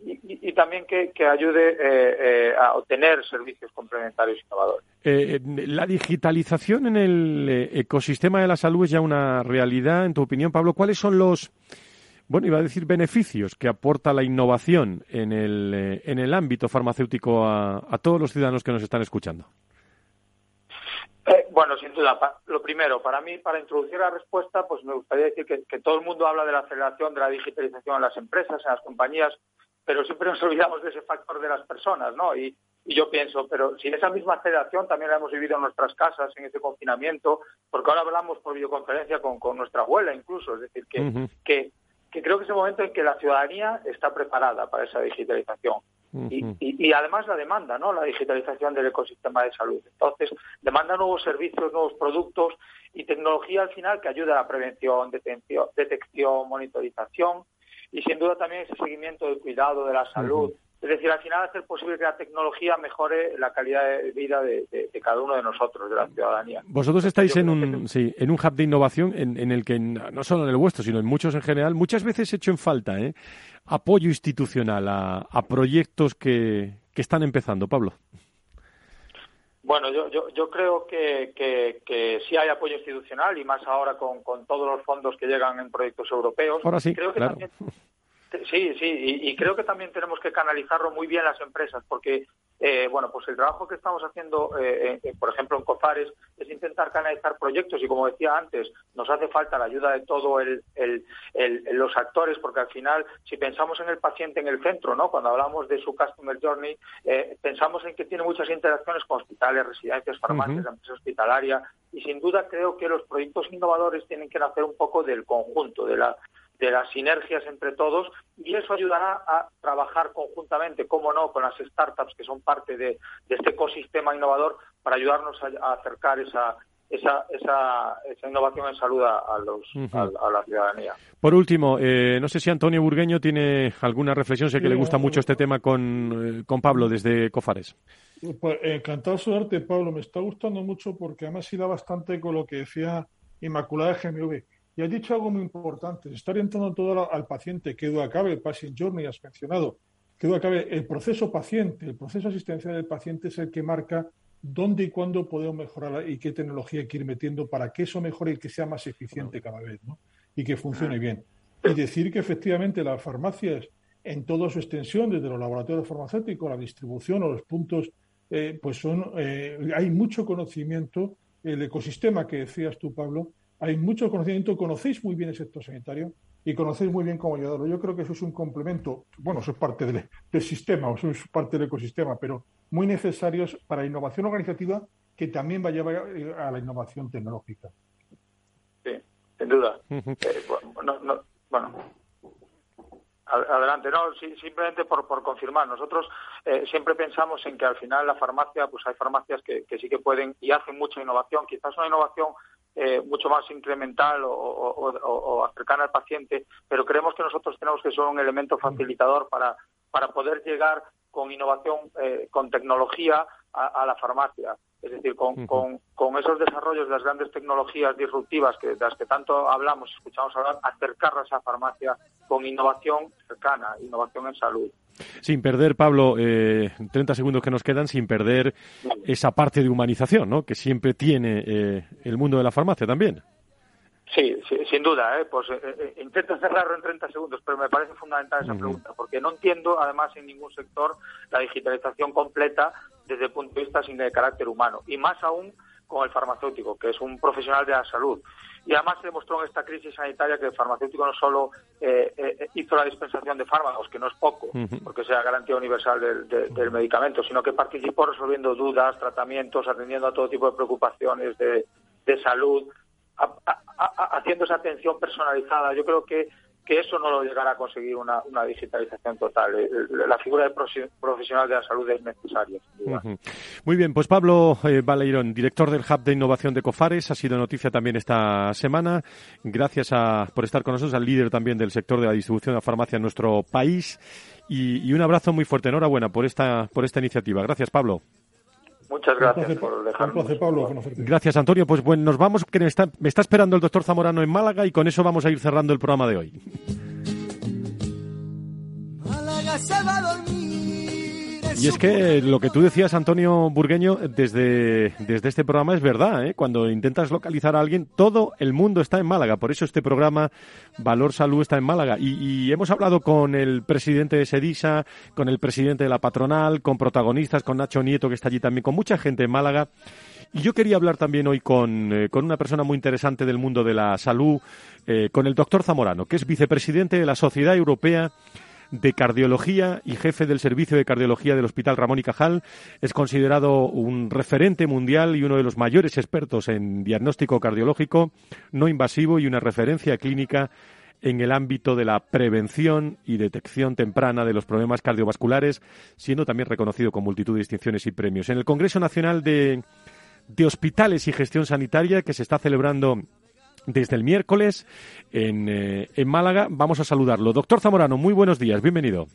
y, también que, ayude eh, eh, a obtener servicios complementarios innovadores. Eh, la digitalización en el ecosistema de la salud es ya una realidad, en tu opinión, Pablo. ¿Cuáles son los, bueno, iba a decir beneficios que aporta la innovación en el, en el ámbito farmacéutico a todos los ciudadanos que nos están escuchando? Eh, bueno, sin duda. lo primero, para mí, para introducir la respuesta, pues me gustaría decir que, todo el mundo habla de la aceleración de la digitalización en las empresas, en las compañías, pero siempre nos olvidamos de ese factor de las personas, ¿no? Y, yo pienso, pero si esa misma aceleración también la hemos vivido en nuestras casas, en este confinamiento, porque ahora hablamos por videoconferencia con, nuestra abuela incluso, es decir, que, que, creo que es el momento en que la ciudadanía está preparada para esa digitalización. Y, además la demanda, ¿no? La digitalización del ecosistema de salud. Entonces, demanda nuevos servicios, nuevos productos y tecnología al final que ayuda a la prevención, detección, detección monitorización y sin duda también ese seguimiento del cuidado de la salud. Es decir, al final hacer posible que la tecnología mejore la calidad de vida de, cada uno de nosotros, de la ciudadanía. Vosotros estáis en un, sí, en un hub de innovación en, el que, no solo en el vuestro, sino en muchos en general, muchas veces he hecho en falta ¿eh? apoyo institucional a, proyectos que, están empezando. Pablo. Bueno, yo, yo, yo creo que, que, sí hay apoyo institucional y más ahora con, todos los fondos que llegan en proyectos europeos. Ahora sí, creo que También, Sí, sí, y, creo que también tenemos que canalizarlo muy bien las empresas, porque, eh, bueno, pues el trabajo que estamos haciendo, eh, por ejemplo, en COFARES, es intentar canalizar proyectos y, como decía antes, nos hace falta la ayuda de todos los actores, porque al final, si pensamos en el paciente en el centro, ¿no? Cuando hablamos de su Customer Journey, eh, pensamos en que tiene muchas interacciones con hospitales, residencias, farmacias, empresas hospitalarias, y sin duda creo que los proyectos innovadores tienen que nacer un poco del conjunto, de la de las sinergias entre todos y eso ayudará a trabajar conjuntamente, como no, con las startups que son parte de, este ecosistema innovador para ayudarnos a, acercar esa, esa, esa, esa, innovación en salud a, los, a, la ciudadanía. Por último, eh, no sé si Antonio Burgueño tiene alguna reflexión, sé que le gusta mucho este tema con, eh, con Pablo desde Cofares. Pues encantado de Pablo. Me está gustando mucho porque además da bastante con lo que decía Inmaculada GMV. Y has dicho algo muy importante, se está orientando todo al paciente, que duda cabe, el patient journey has mencionado, que duda cabe, el proceso paciente, el proceso asistencial del paciente es el que marca dónde y cuándo podemos mejorar y qué tecnología hay que ir metiendo para que eso mejore y que sea más eficiente cada vez, ¿no? Y que funcione bien. Y decir que efectivamente las farmacias, en toda su extensión, desde los laboratorios farmacéuticos, la distribución o los puntos, eh, pues son, eh, hay mucho conocimiento, el ecosistema que decías tú, Pablo, hay mucho conocimiento, conocéis muy bien el sector sanitario y conocéis muy bien cómo ayudarlo. Yo creo que eso es un complemento, bueno, eso es parte del, sistema, eso es parte del ecosistema, pero muy necesarios para la innovación organizativa que también va a llevar eh, a la innovación tecnológica. Sí, sin duda. Eh, bueno, adelante, no, simplemente por, por confirmar. Nosotros eh, siempre pensamos en que al final la farmacia, pues hay farmacias que, que sí que pueden y hacen mucha innovación, quizás una innovación eh, mucho más incremental o, cercana al paciente, pero creemos que nosotros tenemos que ser un elemento facilitador para, para poder llegar con innovación, eh, con tecnología a, la farmacia. Es decir, con, con, con, esos desarrollos de las grandes tecnologías disruptivas que, de las que tanto hablamos y escuchamos hablar, acercarlas a la farmacia con innovación cercana, innovación en salud. Sin perder, Pablo, eh, 30 segundos que nos quedan, sin perder esa parte de humanización, ¿no? Que siempre tiene eh, el mundo de la farmacia también. Sí, sin duda, ¿eh? pues eh, eh, intento cerrarlo en 30 segundos, pero me parece fundamental esa pregunta, porque no entiendo, además, en ningún sector la digitalización completa desde el punto de vista sin de carácter humano, y más aún con el farmacéutico, que es un profesional de la salud. Y además se demostró en esta crisis sanitaria que el farmacéutico no solo eh, eh, hizo la dispensación de fármacos, que no es poco, porque sea garantía universal del, medicamento, sino que participó resolviendo dudas, tratamientos, atendiendo a todo tipo de preocupaciones de, salud, haciendo esa atención personalizada. Yo creo que que eso no lo llegará a conseguir una, digitalización total. Eh, la figura de profesional de la salud es necesaria. Muy bien, pues Pablo eh, Baleirón, director del Hub de Innovación de Cofares, ha sido noticia también esta semana. Gracias a, por estar con nosotros, al líder también del sector de la distribución de la farmacia en nuestro país. Y, y un abrazo muy fuerte. Enhorabuena por esta, por esta iniciativa. Gracias, Pablo. Muchas gracias por dejarme. Gracias, Antonio. Pues bueno, nos vamos, que me está, me está esperando el doctor Zamorano en Málaga y con eso vamos a ir cerrando el programa de hoy. Málaga se va a dormir. Y es que lo que tú decías, Antonio Burgueño, desde, desde este programa es verdad. ¿eh? Cuando intentas localizar a alguien, todo el mundo está en Málaga. Por eso este programa Valor Salud está en Málaga. Y, hemos hablado con el presidente de Sedisa, con el presidente de la patronal, con protagonistas, con Nacho Nieto, que está allí también, con mucha gente en Málaga. Y yo quería hablar también hoy con, eh, con una persona muy interesante del mundo de la salud, eh, con el doctor Zamorano, que es vicepresidente de la Sociedad Europea de Cardiología y jefe del Servicio de Cardiología del Hospital Ramón y Cajal. Es considerado un referente mundial y uno de los mayores expertos en diagnóstico cardiológico no invasivo y una referencia clínica en el ámbito de la prevención y detección temprana de los problemas cardiovasculares, siendo también reconocido con multitud de distinciones y premios. En el Congreso Nacional de, de Hospitales y Gestión Sanitaria, que se está celebrando desde el miércoles en, eh, en Málaga, vamos a saludarlo. Doctor Zamorano, muy buenos días, bienvenido.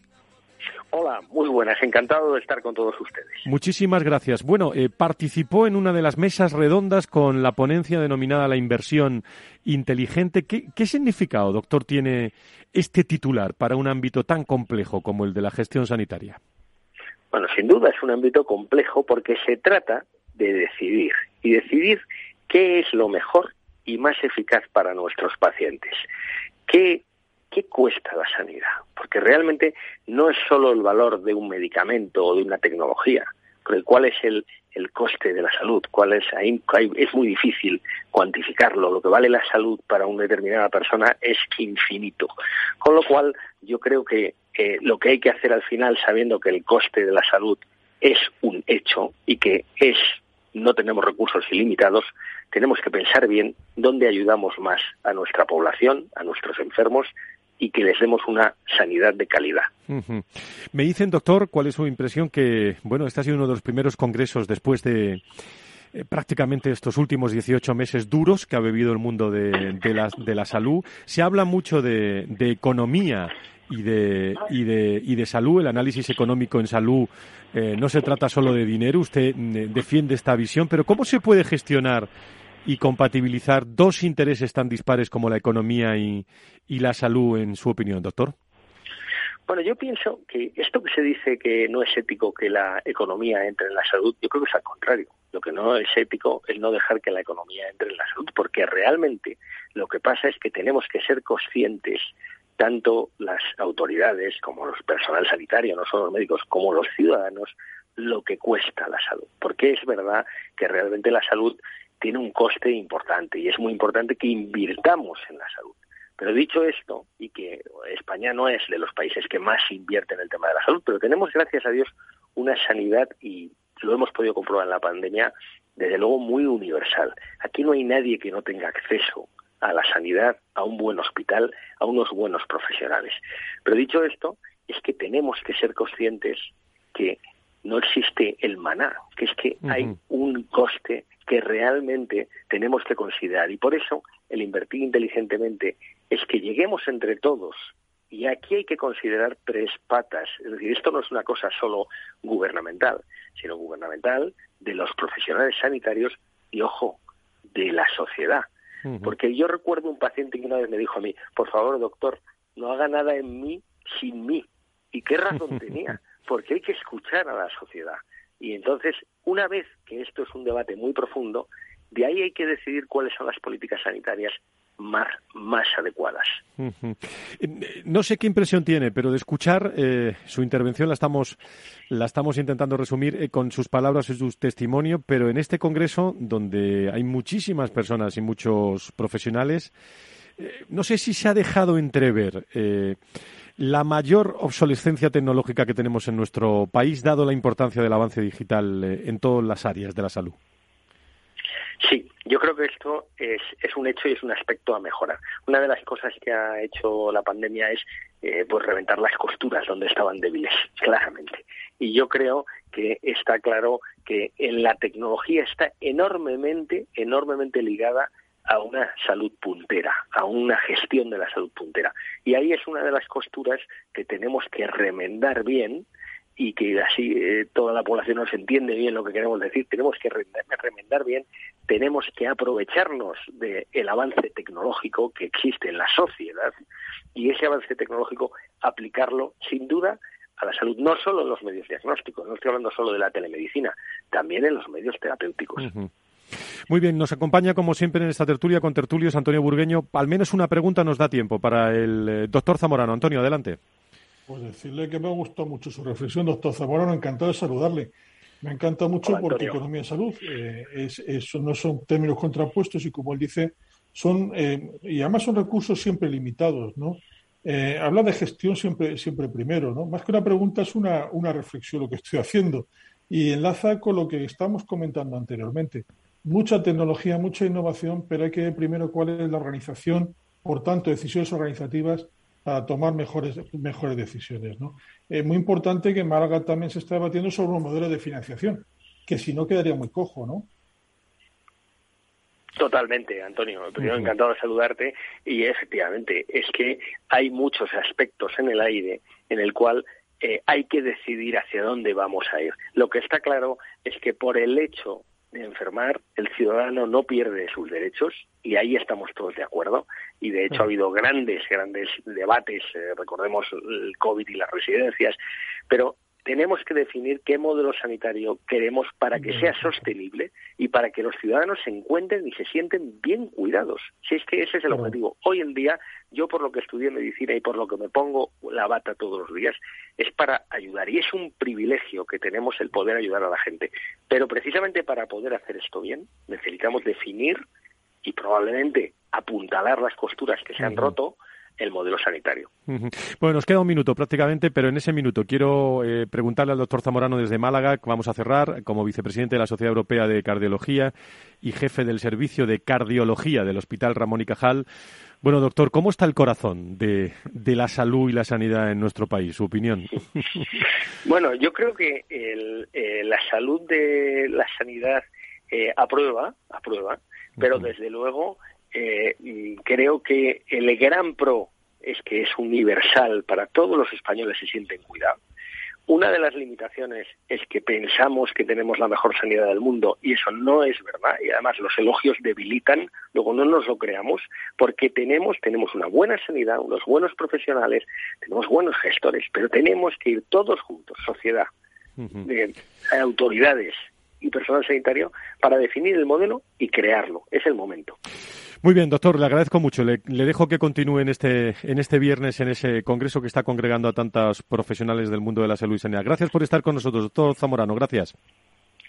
Hola, muy buenas, encantado de estar con todos ustedes. Muchísimas gracias. Bueno, eh, participó en una de las mesas redondas con la ponencia denominada La inversión inteligente. ¿Qué, ¿Qué, significado, doctor, tiene este titular para un ámbito tan complejo como el de la gestión sanitaria? Bueno, sin duda es un ámbito complejo porque se trata de decidir y decidir qué es lo mejor y más eficaz para nuestros pacientes. ¿Qué ¿qué cuesta la sanidad? Porque realmente no es solo el valor de un medicamento o de una tecnología, pero cuál es el, el coste de la salud, cuál es, es muy difícil cuantificarlo. Lo que vale la salud para una determinada persona es infinito. Con lo cual, yo creo que lo que hay que hacer al final, sabiendo que el coste de la salud es un hecho y que es no tenemos recursos ilimitados, tenemos que pensar bien dónde ayudamos más a nuestra población, a nuestros enfermos y que les demos una sanidad de calidad. Me dicen, doctor, cuál es su impresión que, bueno, este ha sido uno de los primeros congresos después de eh, prácticamente estos últimos 18 meses duros que ha vivido el mundo de, la, salud. Se habla mucho de, economía y de, y, de, y de salud. El análisis económico en salud eh, no se trata solo de dinero. Usted mm, defiende esta visión, pero ¿cómo se puede gestionar y compatibilizar dos intereses tan dispares como la economía y, la salud, en su opinión, doctor? Bueno, yo pienso que esto que se dice que no es ético que la economía entre en la salud, yo creo que es al contrario. Lo que no es ético es no dejar que la economía entre en la salud, porque realmente lo que pasa es que tenemos que ser conscientes, tanto las autoridades como los personal sanitario, no solo los médicos, como los ciudadanos, lo que cuesta la salud. Porque es verdad que realmente la salud tiene un coste importante y es muy importante que invirtamos en la salud. Pero dicho esto, y que España no es de los países que más invierte en el tema de la salud, pero tenemos, gracias a Dios, una sanidad, y lo hemos podido comprobar en la pandemia, desde luego muy universal. Aquí no hay nadie que no tenga acceso a la sanidad, a un buen hospital, a unos buenos profesionales. Pero dicho esto, es que tenemos que ser conscientes que no existe el maná, que es que hay un coste que realmente tenemos que considerar. Y por eso el invertir inteligentemente es que lleguemos entre todos. Y aquí hay que considerar tres patas. Es decir, esto no es una cosa solo gubernamental, sino gubernamental de los profesionales sanitarios y, ojo, de la sociedad. Porque yo recuerdo un paciente que una vez me dijo a mí, por favor, doctor, no haga nada en mí sin mí. ¿Y qué razón tenía? Porque hay que escuchar a la sociedad. Y entonces, una vez que esto es un debate muy profundo, de ahí hay que decidir cuáles son las políticas sanitarias más, más adecuadas. No sé qué impresión tiene, pero de escuchar eh, su intervención la estamos, la estamos intentando resumir eh, con sus palabras y su testimonio, pero en este congreso, donde hay muchísimas personas y muchos profesionales, eh, no sé si se ha dejado entrever la mayor obsolescencia tecnológica que tenemos en nuestro país, dado la importancia del avance digital eh, en todas las áreas de la salud? Sí, yo creo que esto es, un hecho y es un aspecto a mejorar. Una de las cosas que ha hecho la pandemia es eh, pues reventar las costuras donde estaban débiles, claramente. Y yo creo que está claro que en la tecnología está enormemente, enormemente ligada a una salud puntera, a una gestión de la salud puntera. Y ahí es una de las costuras que tenemos que remendar bien y que así eh, toda la población nos entiende bien lo que queremos decir. Tenemos que remendar bien, tenemos que aprovecharnos del avance tecnológico que existe en la sociedad y ese avance tecnológico aplicarlo sin duda a la salud, no solo en los medios diagnósticos, no estoy hablando solo de la telemedicina, también en los medios terapéuticos. Muy bien, nos acompaña como siempre en esta tertulia con tertulios Antonio Burgueño. Al menos una pregunta nos da tiempo para el eh, doctor Zamorano. Antonio, adelante. Pues decirle que me ha gustado mucho su reflexión, doctor Zamorano, encantado de saludarle. Me encanta mucho porque economía y salud eh, es, no son términos contrapuestos y como él dice, son, eh, y además son recursos siempre limitados, ¿no? habla de gestión siempre, siempre primero, ¿no? Más que una pregunta es una, una reflexión lo que estoy haciendo y enlaza con lo que estamos comentando anteriormente mucha tecnología, mucha innovación, pero hay que ver primero cuál es la organización por tanto, decisiones organizativas para tomar mejores, mejores decisiones. ¿no? Es muy importante que en Málaga también se está debatiendo sobre un modelo de financiación, que si no quedaría muy cojo, ¿no? Totalmente, Antonio. Primero, encantado de saludarte. Y efectivamente, es que hay muchos aspectos en el aire en el cual eh, hay que decidir hacia dónde vamos a ir. Lo que está claro es que por el hecho de enfermar, el ciudadano no pierde sus derechos y ahí estamos todos de acuerdo. Y de hecho ha habido grandes, grandes debates, eh, recordemos el COVID y las residencias, pero tenemos que definir qué modelo sanitario queremos para que sea sostenible y para que los ciudadanos se encuentren y se sienten bien cuidados. Si es que ese es el objetivo. Hoy en día, yo por lo que estudié medicina y por lo que me pongo la bata todos los días, es para ayudar. Y es un privilegio que tenemos el poder ayudar a la gente. Pero precisamente para poder hacer esto bien, necesitamos definir y probablemente apuntalar las costuras que se han roto el modelo sanitario. Bueno, nos queda un minuto prácticamente, pero en ese minuto quiero eh, preguntarle al doctor Zamorano desde Málaga, vamos a cerrar, como vicepresidente de la Sociedad Europea de Cardiología y jefe del Servicio de Cardiología del Hospital Ramón y Cajal. Bueno, doctor, ¿cómo está el corazón de, la salud y la sanidad en nuestro país? Su opinión. Bueno, yo creo que eh, la salud de la sanidad eh, aprueba, aprueba, pero desde luego eh, creo que el gran pro es que es universal para todos los españoles se sienten cuidados. Una de las limitaciones es que pensamos que tenemos la mejor sanidad del mundo y eso no es verdad y además los elogios debilitan, luego no nos lo creamos porque tenemos tenemos una buena sanidad, unos buenos profesionales, tenemos buenos gestores, pero tenemos que ir todos juntos, sociedad, eh, autoridades y personal sanitario para definir el modelo y crearlo. Es el momento. Muy bien, doctor, le agradezco mucho. Le, dejo que continúe en este, en este viernes en ese congreso que está congregando a tantos profesionales del mundo de la salud y sanidad. Gracias por estar con nosotros, doctor Zamorano. Gracias.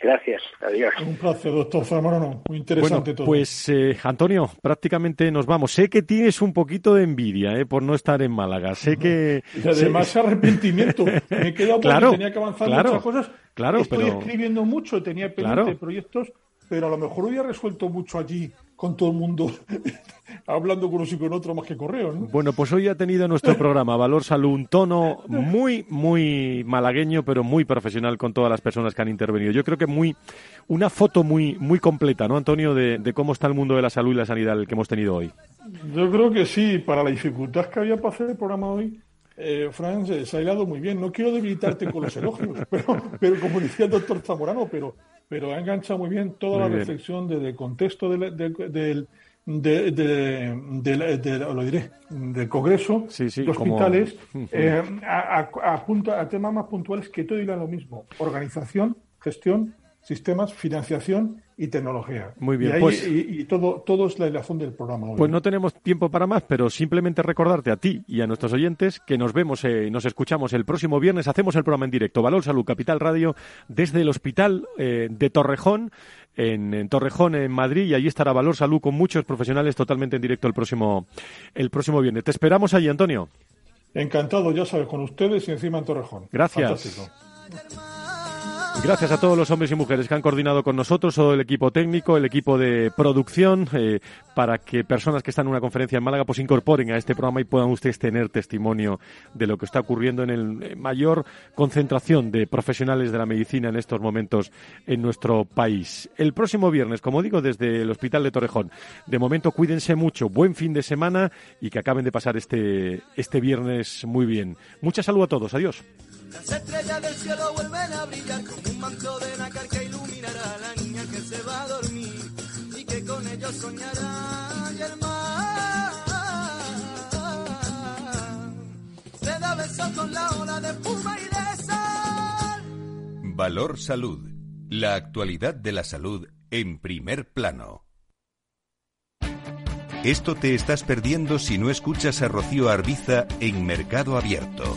Gracias, adiós. Un placer, doctor Zamorano. Muy interesante todo. Pues, eh, Antonio, prácticamente nos vamos. Sé que tienes un poquito de envidia eh, por no estar en Málaga. Sé que. Y además, arrepentimiento. Me he quedado claro, tenía que avanzar muchas cosas. Claro, Estoy escribiendo mucho, tenía pendiente proyectos, pero a lo mejor hubiera resuelto mucho allí con todo el mundo hablando con unos y con otros más que correo. ¿no? Bueno, pues hoy ha tenido nuestro programa Valor Salud un tono muy, muy malagueño, pero muy profesional con todas las personas que han intervenido. Yo creo que muy una foto muy, muy completa, ¿no, Antonio, de, cómo está el mundo de la salud y la sanidad el que hemos tenido hoy. Yo creo que sí, para la dificultad que había para hacer el programa hoy, eh, Franz, eh, se ha hilado muy bien. No quiero debilitarte con los elogios, pero, pero como decía el doctor Zamorano, pero pero ha enganchado muy bien toda la reflexión del contexto del, del, lo diré, del Congreso de Hospitales, eh, a, temas más puntuales que todo digan lo mismo, organización, gestión, sistemas, financiación y tecnología. Muy bien, y, pues, y, todo, todo es la razón del programa hoy. Pues no tenemos tiempo para más, pero simplemente recordarte a ti y a nuestros oyentes que nos vemos y eh, nos escuchamos el próximo viernes. Hacemos el programa en directo, Valor Salud Capital Radio, desde el Hospital eh, de Torrejón, en, Torrejón, en Madrid, y allí estará Valor Salud con muchos profesionales totalmente en directo el próximo, el próximo viernes. Te esperamos allí, Antonio. Encantado, ya sabes, con ustedes y encima en Torrejón. Gracias. Gracias a todos los hombres y mujeres que han coordinado con nosotros, todo el equipo técnico, el equipo de producción, eh, para que personas que están en una conferencia en Málaga pues incorporen a este programa y puedan ustedes tener testimonio de lo que está ocurriendo en el eh, mayor concentración de profesionales de la medicina en estos momentos en nuestro país. El próximo viernes, como digo, desde el Hospital de Torrejón. De momento, cuídense mucho, buen fin de semana y que acaben de pasar este, este viernes muy bien. Mucha salud a todos. Adiós. Las estrellas del cielo vuelven a brillar como un manto de nácar que iluminará a la niña que se va a dormir y que con ellos soñará y el mar se da besos con la ola de espuma y de sal. Valor Salud. La actualidad de la salud en primer plano. Esto te estás perdiendo si no escuchas a Rocío Arbiza en Mercado Abierto.